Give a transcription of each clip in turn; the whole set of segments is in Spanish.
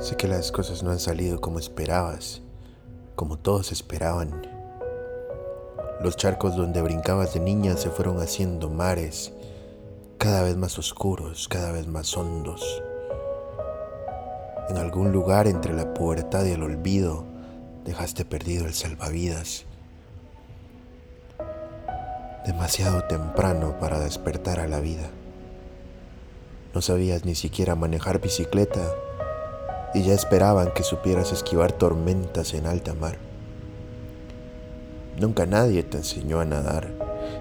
Sé que las cosas no han salido como esperabas, como todos esperaban. Los charcos donde brincabas de niña se fueron haciendo mares, cada vez más oscuros, cada vez más hondos. En algún lugar entre la pubertad y el olvido dejaste perdido el salvavidas. Demasiado temprano para despertar a la vida. No sabías ni siquiera manejar bicicleta y ya esperaban que supieras esquivar tormentas en alta mar. Nunca nadie te enseñó a nadar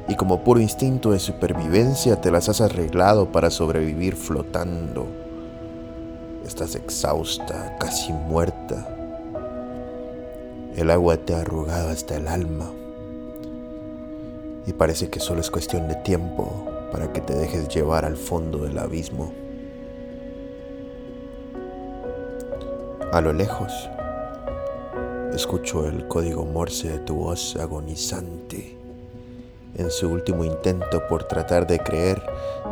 y como puro instinto de supervivencia te las has arreglado para sobrevivir flotando. Estás exhausta, casi muerta. El agua te ha arrugado hasta el alma y parece que solo es cuestión de tiempo para que te dejes llevar al fondo del abismo. A lo lejos, escucho el código morse de tu voz agonizante en su último intento por tratar de creer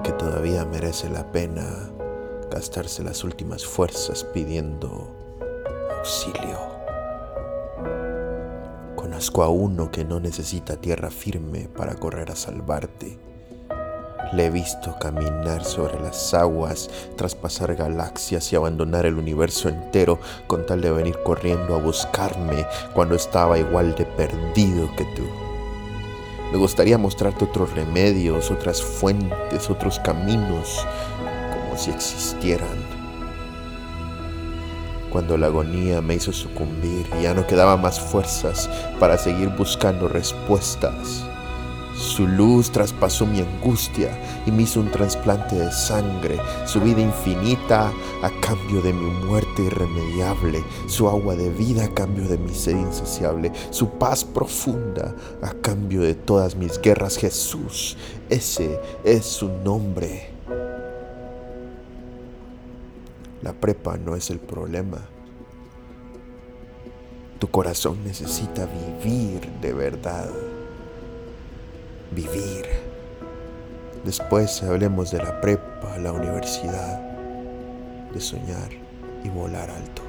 que todavía merece la pena gastarse las últimas fuerzas pidiendo auxilio. Conozco a uno que no necesita tierra firme para correr a salvarte le he visto caminar sobre las aguas, traspasar galaxias y abandonar el universo entero con tal de venir corriendo a buscarme cuando estaba igual de perdido que tú. Me gustaría mostrarte otros remedios, otras fuentes, otros caminos, como si existieran. Cuando la agonía me hizo sucumbir y ya no quedaba más fuerzas para seguir buscando respuestas su luz traspasó mi angustia y me hizo un trasplante de sangre, su vida infinita a cambio de mi muerte irremediable, su agua de vida a cambio de mi sed insaciable, su paz profunda a cambio de todas mis guerras. Jesús, ese es su nombre. La prepa no es el problema. Tu corazón necesita vivir de verdad vivir. Después hablemos de la prepa, la universidad, de soñar y volar alto.